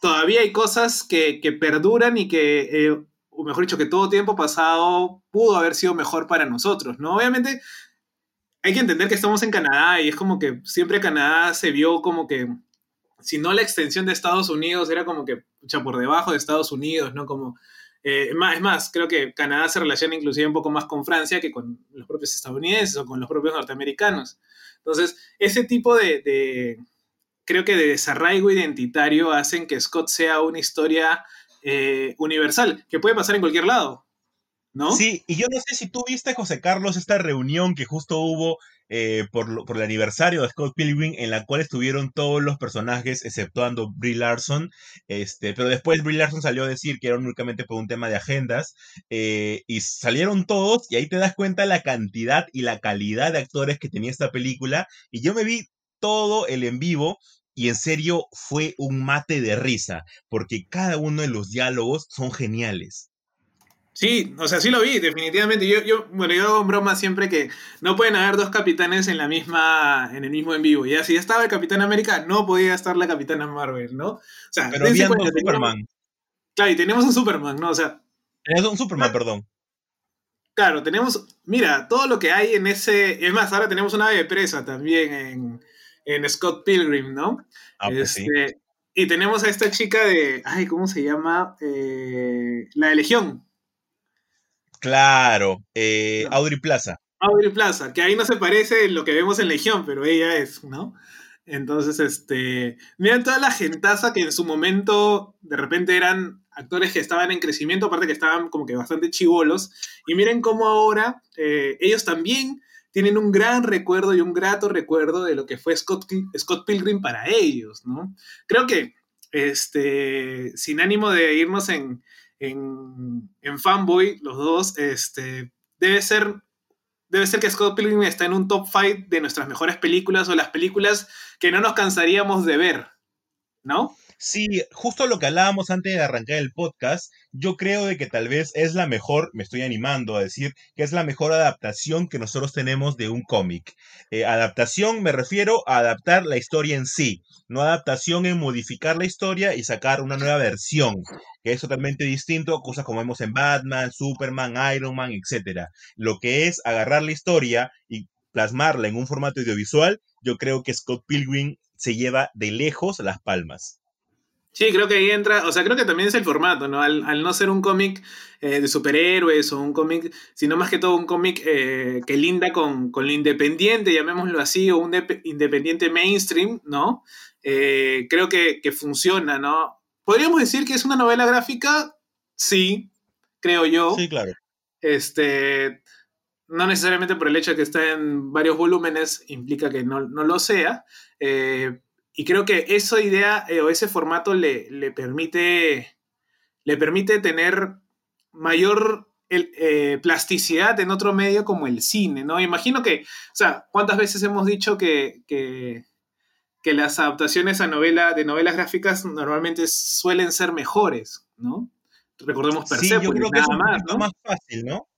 G: todavía hay cosas que, que perduran y que, o mejor dicho, que todo tiempo pasado pudo haber sido mejor para nosotros, ¿no? Obviamente hay que entender que estamos en Canadá y es como que siempre Canadá se vio como que, si no la extensión de Estados Unidos, era como que, por debajo de Estados Unidos, ¿no? Como, eh, más, es más, creo que Canadá se relaciona inclusive un poco más con Francia que con los propios estadounidenses o con los propios norteamericanos. Entonces, ese tipo de, de creo que de desarraigo identitario hacen que Scott sea una historia eh, universal, que puede pasar en cualquier lado, ¿no?
H: Sí, y yo no sé si tú viste, José Carlos, esta reunión que justo hubo eh, por, por el aniversario de Scott Pilgrim, en la cual estuvieron todos los personajes, exceptuando Brie Larson, este, pero después Brie Larson salió a decir que era únicamente por un tema de agendas, eh, y salieron todos, y ahí te das cuenta la cantidad y la calidad de actores que tenía esta película, y yo me vi todo el en vivo, y en serio fue un mate de risa, porque cada uno de los diálogos son geniales.
G: Sí, o sea, sí lo vi, definitivamente. Yo, yo, bueno, yo hago broma siempre que no pueden haber dos capitanes en la misma, en el mismo en vivo. Ya si estaba el Capitán América, no podía estar la Capitana Marvel, ¿no? O sea,
H: Pero había
G: tenemos-
H: Superman.
G: Claro, y tenemos un Superman, ¿no? O sea,
H: Es un Superman, perdón.
G: claro, tenemos, mira, todo lo que hay en ese, es más, ahora tenemos una ave de presa también en, en Scott Pilgrim, ¿no?
H: Ah, pues sí.
G: Este, Y tenemos a esta chica de, ay, ¿cómo se llama? Eh, la de Legión.
H: Claro, eh,
G: No.
H: Audrey Plaza.
G: Audrey Plaza, que ahí no se parece lo que vemos en Legión, pero ella es, ¿no? Entonces, este, miren toda la gentaza que en su momento de repente eran actores que estaban en crecimiento, aparte que estaban como que bastante chivolos, y miren cómo ahora eh, ellos también tienen un gran recuerdo y un grato recuerdo de lo que fue Scott, Scott Pilgrim para ellos, ¿no? Creo que, este, sin ánimo de irnos en, en, en fanboy, los dos, este, debe ser debe ser que Scott Pilgrim está en un top 5 de nuestras mejores películas o las películas que no nos cansaríamos de ver, ¿no?
H: Sí, justo lo que hablábamos antes de arrancar el podcast, yo creo de que tal vez es la mejor, me estoy animando a decir, que es la mejor adaptación que nosotros tenemos de un cómic. Eh, adaptación me refiero a adaptar la historia en sí, no adaptación en modificar la historia y sacar una nueva versión, que es totalmente distinto a cosas como vemos en Batman, Superman, Iron Man, etc. Lo que es agarrar la historia y plasmarla en un formato audiovisual, yo creo que Scott Pilgrim se lleva de lejos las palmas.
G: Sí, creo que ahí entra, o sea, creo que también es el formato, ¿no? Al, al no ser un cómic eh, de superhéroes o un cómic, sino más que todo un cómic eh, que linda con, con, lo independiente, llamémoslo así, o un independiente mainstream, ¿no? Eh, creo que, que, funciona, ¿no? ¿Podríamos decir que es una novela gráfica? Sí, creo yo.
H: Sí, claro.
G: Este, no necesariamente por el hecho de que está en varios volúmenes implica que no, no lo sea. Eh, y creo que esa idea eh, o ese formato le, le, permite, le permite tener mayor el, eh, plasticidad en otro medio como el cine, ¿no? Imagino que, o sea, ¿cuántas veces hemos dicho que, que, que las adaptaciones a novela, de novelas gráficas normalmente suelen ser mejores, ¿no? Recordemos Persepolis,
H: sí, yo creo que
G: nada
H: es un
G: más, ¿no?
H: más fácil, ¿no?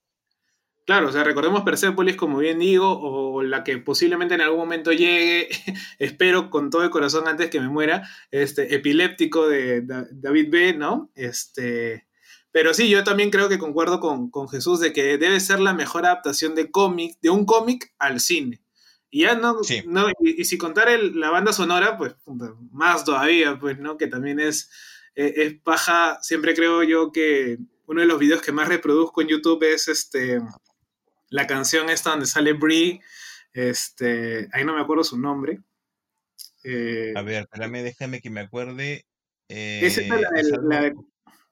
G: Claro, o sea, recordemos Persepolis, como bien digo, o la que posiblemente en algún momento llegue, [LAUGHS] espero con todo el corazón antes que me muera, este, epiléptico de David B., ¿no? Este, pero sí, yo también creo que concuerdo con, con Jesús de que debe ser la mejor adaptación de cómic, de un cómic al cine. Y ya no,
H: sí.
G: no y, y, si contar el, la banda sonora, pues más todavía, pues, ¿no? Que también es, es, es paja, siempre creo yo que uno de los videos que más reproduzco en YouTube es este la canción esta donde sale Brie, este, ahí no me acuerdo su nombre.
H: Eh, a ver, espérame, déjame que me acuerde. Eh,
G: es la, el, la de,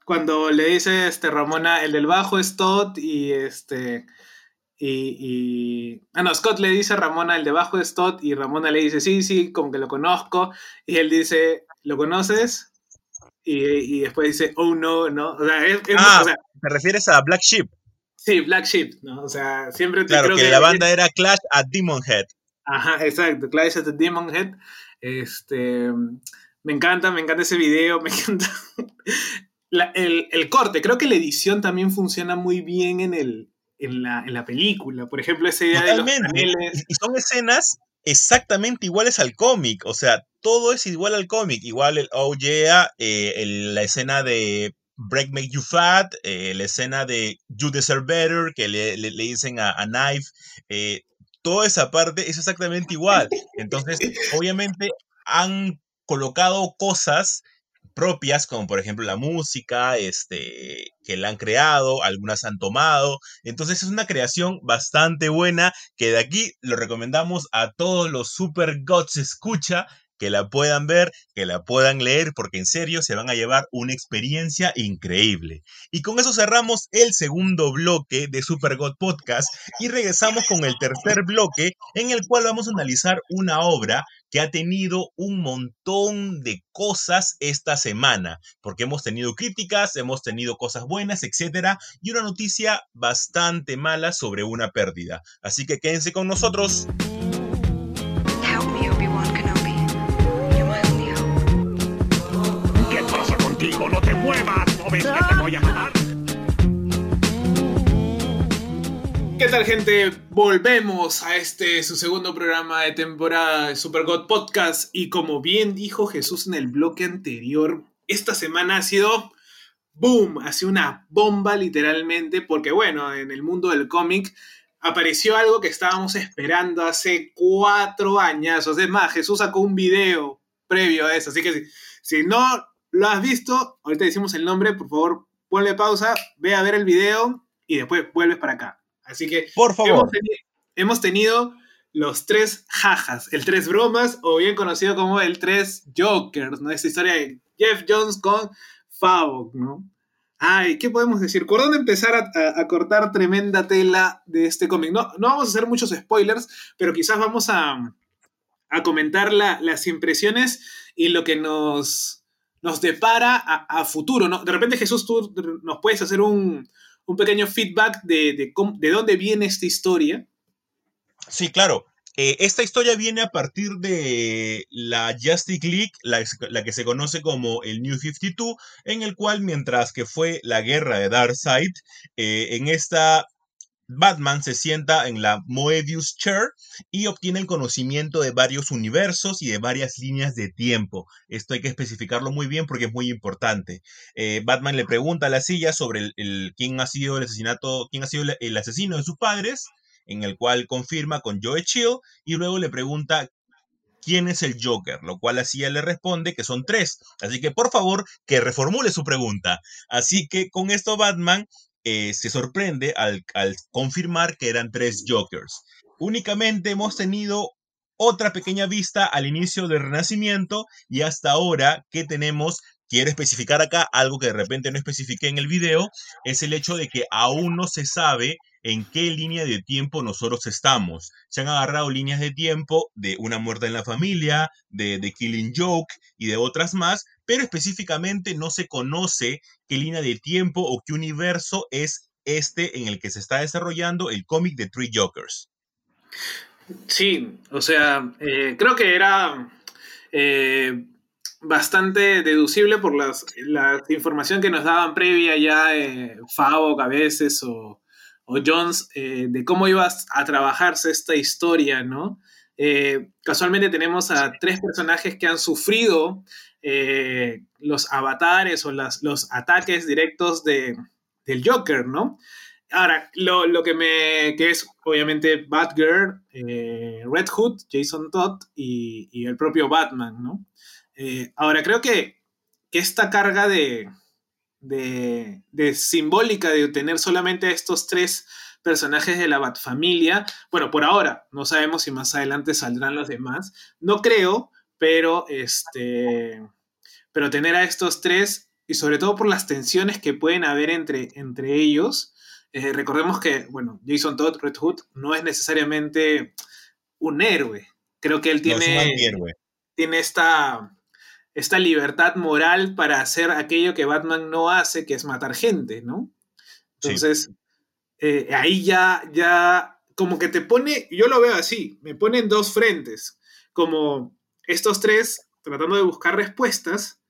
G: cuando le dice este, Ramona, el del bajo es Todd y este... Y, y, Ah, no, Scott le dice a Ramona, el de bajo es Todd, y Ramona le dice, sí, sí, como que lo conozco. Y él dice, ¿lo conoces? Y, y después dice, oh no, no. O sea, es, es,
H: ah,
G: o sea,
H: ¿te refieres a Black Sheep?
G: Sí, Black Sheep, ¿no? O sea, siempre te
H: claro,
G: creo
H: que,
G: que
H: la banda era Clash at Demon Head.
G: Ajá, exacto, Clash at the Demon Head. Este, me encanta, me encanta ese video, me [LAUGHS] encanta la, el, el, corte. Creo que la edición también funciona muy bien en, el, en, la, en la película. Por ejemplo, esa idea
H: Totalmente.
G: de los paneles.
H: Y son escenas exactamente iguales al cómic. O sea, todo es igual al cómic. Igual el Oh Yeah, eh, el, la escena de Break Make You Fat, eh, la escena de You Deserve Better, que le, le, le dicen a, Knife, eh, toda esa parte es exactamente igual. Entonces, obviamente han colocado cosas propias, como por ejemplo la música, este, que la han creado, algunas han tomado. Entonces es una creación bastante buena que de aquí lo recomendamos a todos los Super Gods escucha que la puedan ver, que la puedan leer, porque en serio se van a llevar una experiencia increíble. Y con eso cerramos el segundo bloque de Super God Podcast y regresamos con el tercer bloque en el cual vamos a analizar una obra que ha tenido un montón de cosas esta semana, porque hemos tenido críticas, hemos tenido cosas buenas, etcétera, y una noticia bastante mala sobre una pérdida. Así que quédense con nosotros.
F: ¿Qué
G: tal, gente? Volvemos a este su segundo programa de temporada de Super God Podcast. Y como bien dijo Jesús en el bloque anterior, esta semana ha sido boom, ha sido una bomba literalmente, porque bueno, en el mundo del cómic apareció algo que estábamos esperando hace cuatro años. Es más, Jesús sacó un video previo a eso. Así que si, si no lo has visto, ahorita decimos el nombre, por favor, ponle pausa, ve a ver el video y después vuelves para acá. Así que
H: Por favor.
G: hemos, teni- hemos tenido los tres jajas, el tres bromas, o bien conocido como el tres jokers, ¿no? Esta historia de Jeff Jones con Favok, ¿no? Ay, ¿qué podemos decir? ¿Por dónde empezar a, a- a cortar tremenda tela de este cómic? No, no vamos a hacer muchos spoilers, pero quizás vamos a, a comentar la- las impresiones y lo que nos, nos depara a futuro, ¿no? De repente, Jesús, tú nos puedes hacer un, un pequeño feedback de, de, de dónde viene esta historia.
H: Sí, claro. Eh, esta historia viene a partir de la Justice League, la, la que se conoce como el New 52, en el cual mientras que fue la guerra de Darkseid, eh, en esta Batman se sienta en la Moebius Chair y obtiene el conocimiento de varios universos y de varias líneas de tiempo. Esto hay que especificarlo muy bien porque es muy importante. Eh, Batman le pregunta a la silla sobre el, quién ha sido el asesinato, quién ha sido el, asesino de sus padres, en el cual confirma con Joe Chill y luego le pregunta quién es el Joker, lo cual así él le responde que son tres. Así que por favor que reformule su pregunta. Así que con esto Batman eh, se sorprende al, confirmar que eran tres Jokers. Únicamente hemos tenido otra pequeña vista al inicio del Renacimiento y hasta ahora que tenemos, quiero especificar acá algo que de repente no especifiqué en el video, es el hecho de que aún no se sabe en qué línea de tiempo nosotros estamos. Se han agarrado líneas de tiempo de Una muerte en la familia, de The Killing Joke y de otras más, pero específicamente no se conoce qué línea de tiempo o qué universo es este en el que se está desarrollando el cómic de Three Jokers.
G: Sí, o sea, eh, creo que era eh, bastante deducible por las, la información que nos daban previa ya eh, Favok a veces o, o Jones eh, de cómo iba a trabajarse esta historia, ¿no? Casualmente tenemos a tres personajes que han sufrido eh, los avatares o las, los ataques directos de, del Joker, ¿no? Ahora, lo, lo que me. que es obviamente Batgirl, eh, Red Hood, Jason Todd y, y el propio Batman, ¿no? Eh, ahora, creo que, que esta carga de, de, de simbólica de tener solamente estos tres personajes de la Batfamilia, bueno, por ahora, no sabemos si más adelante saldrán los demás, no creo, pero este. Pero tener a estos tres, y sobre todo por las tensiones que pueden haber entre, entre ellos, eh, recordemos que, bueno, Jason Todd, Red Hood, no es necesariamente un héroe. Creo que él tiene, tiene esta, esta libertad moral para hacer aquello que Batman no hace, que es matar gente, ¿no?
H: Sí.
G: Entonces, eh, ahí ya, ya, como que te pone, yo lo veo así, me pone en dos frentes, como estos tres tratando de buscar respuestas,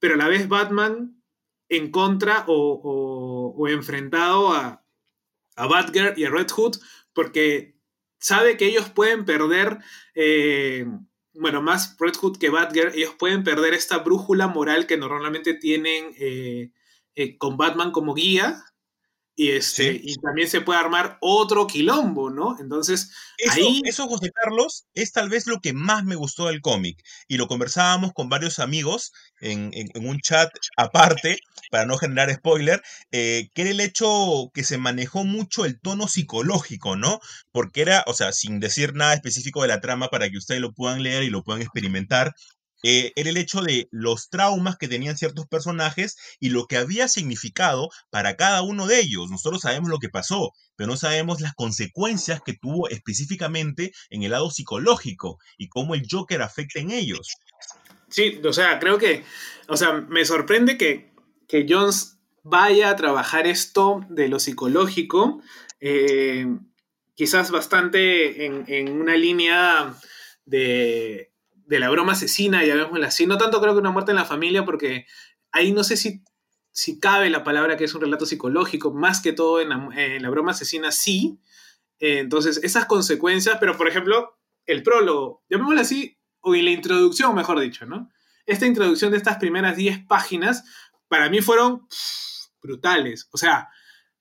G: pero a la vez Batman en contra o, o- enfrentado a, a Batgirl y a Red Hood, porque sabe que ellos pueden perder, eh, bueno, más Red Hood que Batgirl, ellos pueden perder esta brújula moral que normalmente tienen eh, eh, con Batman como guía. Y, este,
H: Sí.
G: y también se puede armar otro quilombo, ¿no? Entonces,
H: Eso,
G: Ahí-
H: eso, José Carlos, es tal vez lo que más me gustó del cómic. Y lo conversábamos con varios amigos en, en- en un chat aparte, para no generar spoiler, eh, que era el hecho que se manejó mucho el tono psicológico, ¿no? Porque era, o sea, sin decir nada específico de la trama para que ustedes lo puedan leer y lo puedan experimentar, eh, era el hecho de los traumas que tenían ciertos personajes y lo que había significado para cada uno de ellos. Nosotros sabemos lo que pasó, pero no sabemos las consecuencias que tuvo específicamente en el lado psicológico y cómo el Joker afecta en ellos.
G: Sí, o sea, creo que, o sea, me sorprende que, que Jones vaya a trabajar esto de lo psicológico, eh, quizás bastante en, en una línea de, de la broma asesina, llamémosla así, no tanto creo que una muerte en la familia, porque ahí no sé si, si cabe la palabra que es un relato psicológico, más que todo en la, en la broma asesina sí, Eh, entonces esas consecuencias, pero por ejemplo, el prólogo, llamémoslo así, o en la introducción, mejor dicho, ¿no? Esta introducción de estas primeras 10 páginas, para mí fueron pff, brutales. O sea,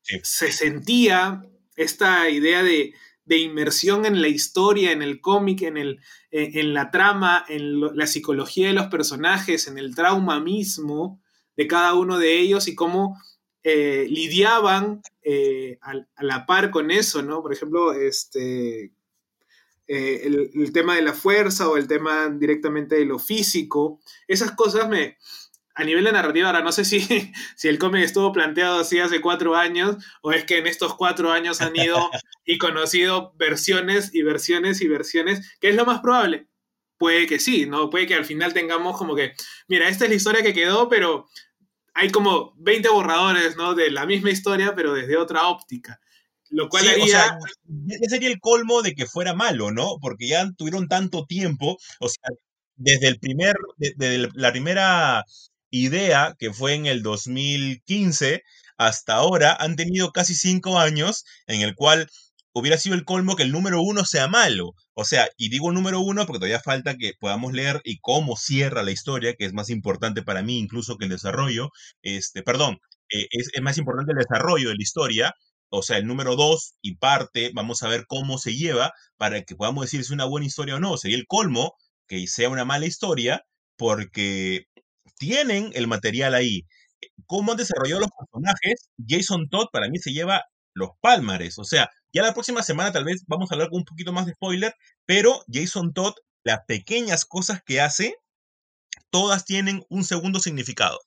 H: Sí.
G: se sentía esta idea de, de inmersión en la historia, en el cómic, en, el, en la trama, en la psicología de los personajes, en el trauma mismo de cada uno de ellos y cómo eh, lidiaban eh, a, la par con eso, ¿no? Por ejemplo, este, eh, el tema de la fuerza o el tema directamente de lo físico, esas cosas me, a nivel de narrativa, ahora no sé si, [LAUGHS] si el cómic estuvo planteado así hace cuatro años o es que en estos cuatro años han ido [LAUGHS] y conocido versiones y versiones y versiones, que es lo más probable. Puede que sí, ¿no? Puede que al final tengamos como que, mira, esta es la historia que quedó, pero hay como 20 borradores, ¿no? De la misma historia, pero desde otra óptica. Lo cual
H: Sí,
G: haría...
H: o sea, sería el colmo de que fuera malo, ¿no? Porque ya tuvieron tanto tiempo, o sea, desde el primer, de- desde la primera idea, que fue en el 2015, hasta ahora, han tenido casi cinco años en el cual hubiera sido el colmo que el número uno sea malo. O sea, y digo número uno porque todavía falta que podamos leer y cómo cierra la historia, que es más importante para mí incluso que el desarrollo. Este, perdón, eh, es, es más importante el desarrollo de la historia, o sea, el número dos y parte, vamos a ver cómo se lleva para que podamos decir si es una buena historia o no. Sería el colmo que sea una mala historia porque tienen el material ahí. Cómo han desarrollado los personajes, Jason Todd para mí se lleva los pálmares. O sea, ya la próxima semana tal vez vamos a hablar con un poquito más de spoiler, pero Jason Todd, las pequeñas cosas que hace, todas tienen un segundo significado.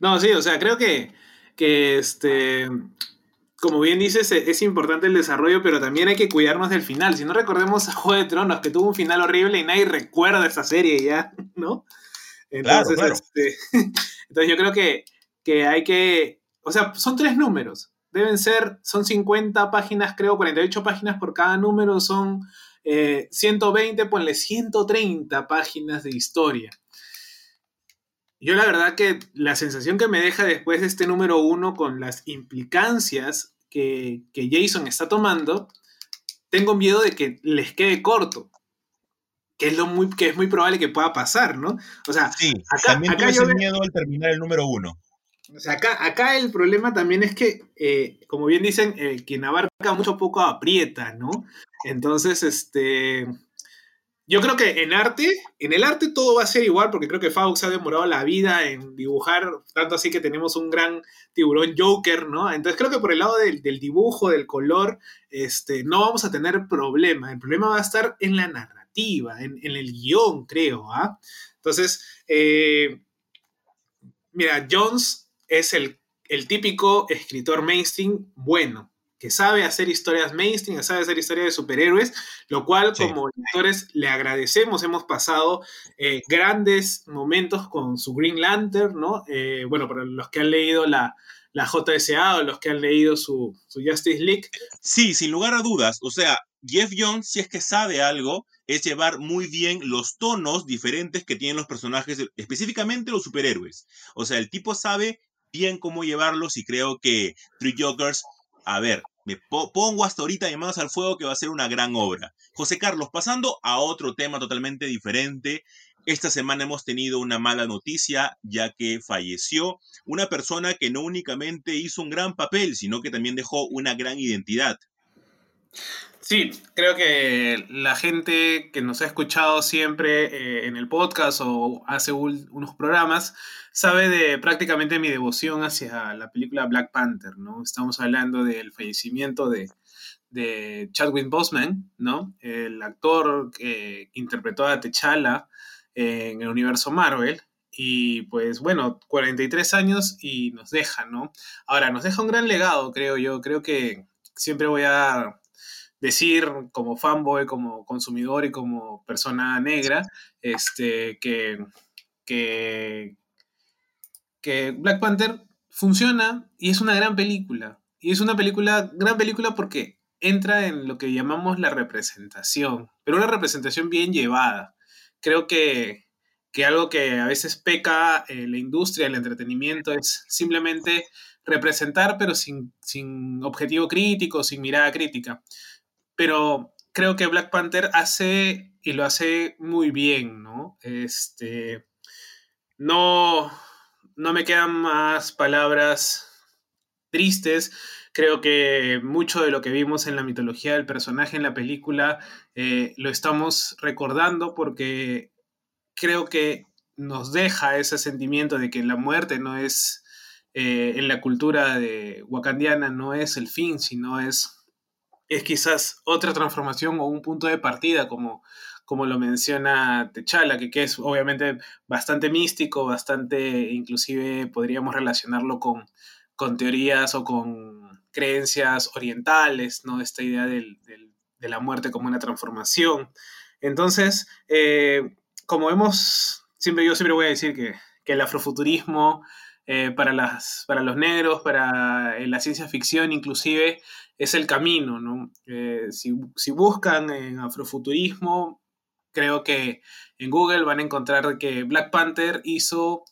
G: No, sí, o sea, creo que, que este, como bien dices, e- es importante el desarrollo, pero también hay que cuidarnos del final. Si no recordemos a Juego de Tronos, que tuvo un final horrible y nadie recuerda esa serie ya, [LAUGHS] ¿no? Entonces,
H: claro.
G: este, [LAUGHS] entonces yo creo que, que hay que, o sea, son tres números. Deben ser, son 50 páginas, creo, 48 páginas por cada número, son eh, 120, ponle 130 páginas de historia. Yo la verdad que la sensación que me deja después de este número uno con las implicancias que, que Jason está tomando, tengo miedo de que les quede corto. Que es, lo muy, que es muy probable que pueda pasar, ¿no? O sea,
H: Sí,
G: acá,
H: también
G: acá yo
H: miedo al terminar el número uno.
G: o sea, acá, acá el problema también es que, eh, como bien dicen, eh, quien abarca mucho poco aprieta, ¿no? Entonces, este. Yo creo que en arte, en el arte todo va a ser igual, porque creo que Fawkes ha demorado la vida en dibujar, tanto así que tenemos un gran tiburón Joker, ¿no? Entonces creo que por el lado del, del dibujo, del color, este, no vamos a tener problema. El problema va a estar en la narrativa, en, en el guion, creo, ¿ah? Entonces, eh, mira, Jones es el, el típico escritor mainstream bueno, que sabe hacer historias mainstream, que sabe hacer historias de superhéroes, lo cual
H: Sí.
G: como lectores le agradecemos. Hemos pasado eh, grandes momentos con su Green Lantern, ¿no? Eh, bueno, para los que han leído la, la JSA o los que han leído su, su Justice League,
H: Sí, sin lugar a dudas. O sea, Jeff Jones, si es que sabe algo, es llevar muy bien los tonos diferentes que tienen los personajes, específicamente los superhéroes. O sea, el tipo sabe bien cómo llevarlos y creo que Three Jokers, a ver, me po- pongo hasta ahorita manos al fuego que va a ser una gran obra. José Carlos, pasando a otro tema totalmente diferente. Esta semana hemos tenido una mala noticia, ya que falleció una persona que no únicamente hizo un gran papel, sino que también dejó una gran identidad.
G: Sí, creo que la gente que nos ha escuchado siempre eh, en el podcast o hace unos programas sabe de prácticamente mi devoción hacia la película Black Panther, ¿no? Estamos hablando del fallecimiento de, de Chadwick Boseman, ¿no? El actor que interpretó a T'Challa en el universo Marvel. Y pues bueno, 43 años y nos deja, ¿no? Ahora, nos deja un gran legado, creo yo. Creo que siempre voy a decir como fanboy, como consumidor y como persona negra, este, que, que, que Black Panther funciona y es una gran película. Y es una película, gran película porque entra en lo que llamamos la representación, pero una representación bien llevada. Creo que, que algo que a veces peca eh, la industria, el entretenimiento, es simplemente representar, pero sin, sin objetivo crítico, sin mirada crítica pero creo que Black Panther hace y lo hace muy bien, ¿no? Este, no, no me quedan más palabras tristes. Creo que mucho de lo que vimos en la mitología del personaje en la película eh, lo estamos recordando porque creo que nos deja ese sentimiento de que la muerte no es eh, en la cultura de wakandiana no es el fin, sino es, es quizás otra transformación o un punto de partida, como, como lo menciona Techala, que, que es obviamente bastante místico, bastante, inclusive podríamos relacionarlo con, con teorías o con creencias orientales, ¿no? Esta idea del- del- de la muerte como una transformación. Entonces, eh, como hemos, siempre yo siempre voy a decir que, que el afrofuturismo eh, para, las, para los negros, para eh, la ciencia ficción inclusive, es el camino, ¿no? Si, si buscan en afrofuturismo, creo que en Google van a encontrar que Black Panther hizo,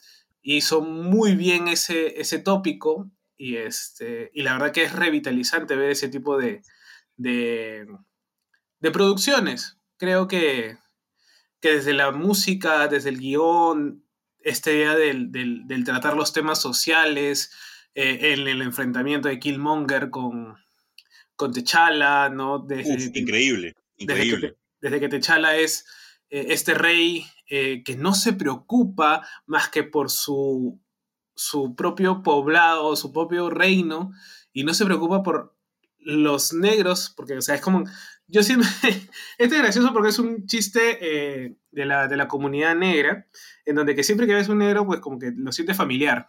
G: hizo muy bien ese, ese tópico y, este, y la verdad que es revitalizante ver ese tipo de, de producciones. Creo que, que desde la música, desde el guion, esta idea del, del- del tratar los temas sociales, eh, en el enfrentamiento de Killmonger con, con T'Challa, ¿no? Desde,
H: Uf, increíble,
G: desde que,
H: increíble.
G: Desde que T'Challa es eh, este rey eh, que no se preocupa más que por su, su propio poblado, su propio reino, y no se preocupa por los negros, porque, o sea, es como, yo siempre, [LAUGHS] este es gracioso porque es un chiste eh, de, la, de la comunidad negra, en donde que siempre que ves un negro, pues como que lo sientes familiar.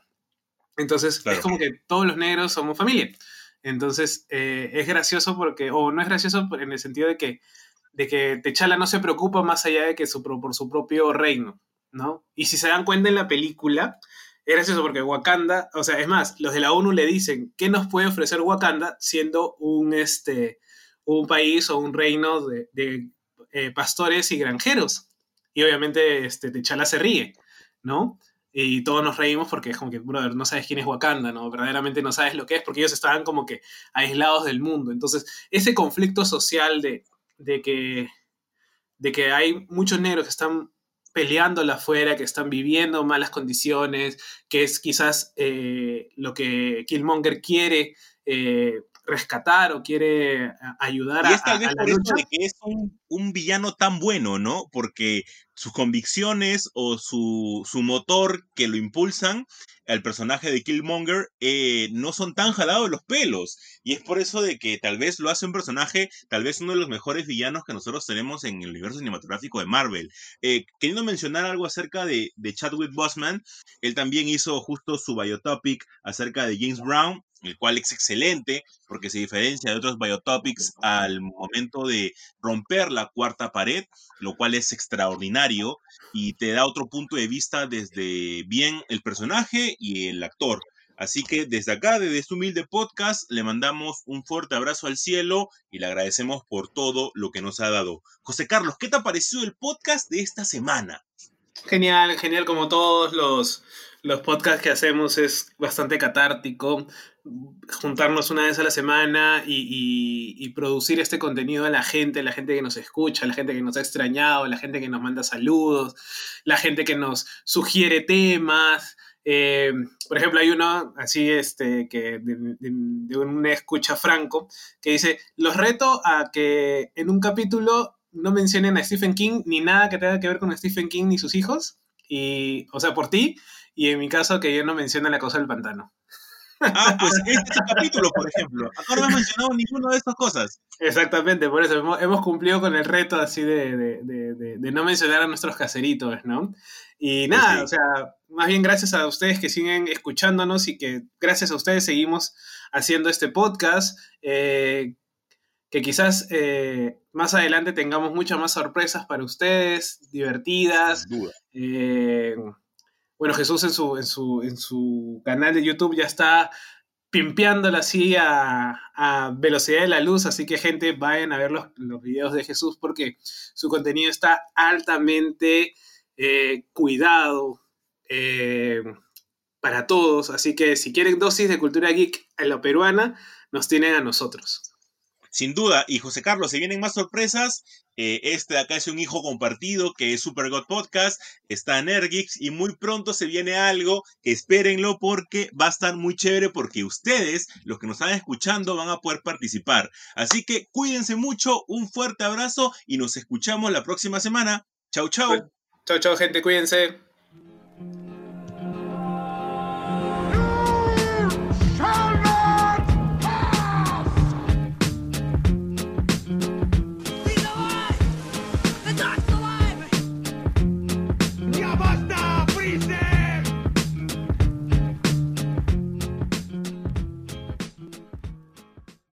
G: Entonces,
H: Claro.
G: es como que todos los negros somos familia. Entonces, eh, es gracioso porque, o no es gracioso en el sentido de que, de que T'Challa no se preocupa más allá de que su, por su propio reino, ¿no? Y si se dan cuenta en la película, es gracioso porque Wakanda, o sea, es más, los de la ONU le dicen, ¿qué nos puede ofrecer Wakanda siendo un, este, un país o un reino de, eh, pastores y granjeros? Y obviamente este, T'Challa se ríe, ¿no? Y todos nos reímos porque es como que, brother, no sabes quién es Wakanda, ¿no? Verdaderamente no sabes lo que es porque ellos estaban como que aislados del mundo. Entonces, ese conflicto social de, de que, de que hay muchos negros que están peleándola afuera, que están viviendo malas condiciones, que es quizás eh, lo que Killmonger quiere eh, rescatar o quiere a- ayudar
H: Y
G: a,
H: es tal vez por eso de que es un, un villano tan bueno, ¿no? Porque sus convicciones o su, su motor que lo impulsan al personaje de Killmonger eh, no son tan jalados de los pelos. Y es por eso de que tal vez lo hace un personaje, tal vez uno de los mejores villanos que nosotros tenemos en el universo cinematográfico de Marvel. Eh, queriendo mencionar algo acerca de, de Chadwick Boseman, él también hizo justo su biotopic acerca de James Brown, el cual es excelente porque se diferencia de otros biotopics al momento de romper la cuarta pared, lo cual es extraordinario y te da otro punto de vista desde bien el personaje y el actor. Así que desde acá, desde este humilde podcast, le mandamos un fuerte abrazo al cielo y le agradecemos por todo lo que nos ha dado. José Carlos, ¿qué te ha parecido el podcast de esta semana?
G: Genial, genial, como todos los, los podcasts que hacemos es bastante catártico. Juntarnos una vez a la semana y, y- producir este contenido a la gente, la gente que nos escucha, la gente que nos ha extrañado, la gente que nos manda saludos, la gente que nos sugiere temas. Eh, por ejemplo, hay uno así este, que de, de- escucha franco que dice: Los reto a que en un capítulo no mencionen a Stephen King ni nada que tenga que ver con Stephen King ni sus hijos. Y, o sea, por ti. Y en mi caso, que yo no mencione la cosa del pantano.
H: Ah, pues este es el capítulo, por ejemplo. Acá no has mencionado ninguna de estas cosas.
G: Exactamente, por eso hemos, hemos cumplido con el reto así de, de- de- de- de no mencionar a nuestros caseritos, ¿no? Y nada,
H: sí.
G: o sea, más bien gracias a ustedes que siguen escuchándonos y que gracias a ustedes seguimos haciendo este podcast. eh, que quizás eh, más adelante tengamos muchas más sorpresas para ustedes, divertidas.
H: Sin duda.
G: Eh, bueno, Jesús en su, en, su, en su canal de YouTube ya está pimpeándola así a, a velocidad de la luz, así que gente, vayan a ver los, los videos de Jesús porque su contenido está altamente eh, cuidado eh, para todos, así que si quieren dosis de cultura geek en la peruana, nos tienen a nosotros.
H: Sin duda, y José Carlos, se vienen más sorpresas. Eh, este de acá es un hijo compartido que es Super God Podcast, está en Ergix y muy pronto se viene algo, espérenlo porque va a estar muy chévere porque ustedes, los que nos están escuchando, van a poder participar. Así que cuídense mucho, un fuerte abrazo y nos escuchamos la próxima semana. Chau, chau.
G: Chao, chao, gente, cuídense.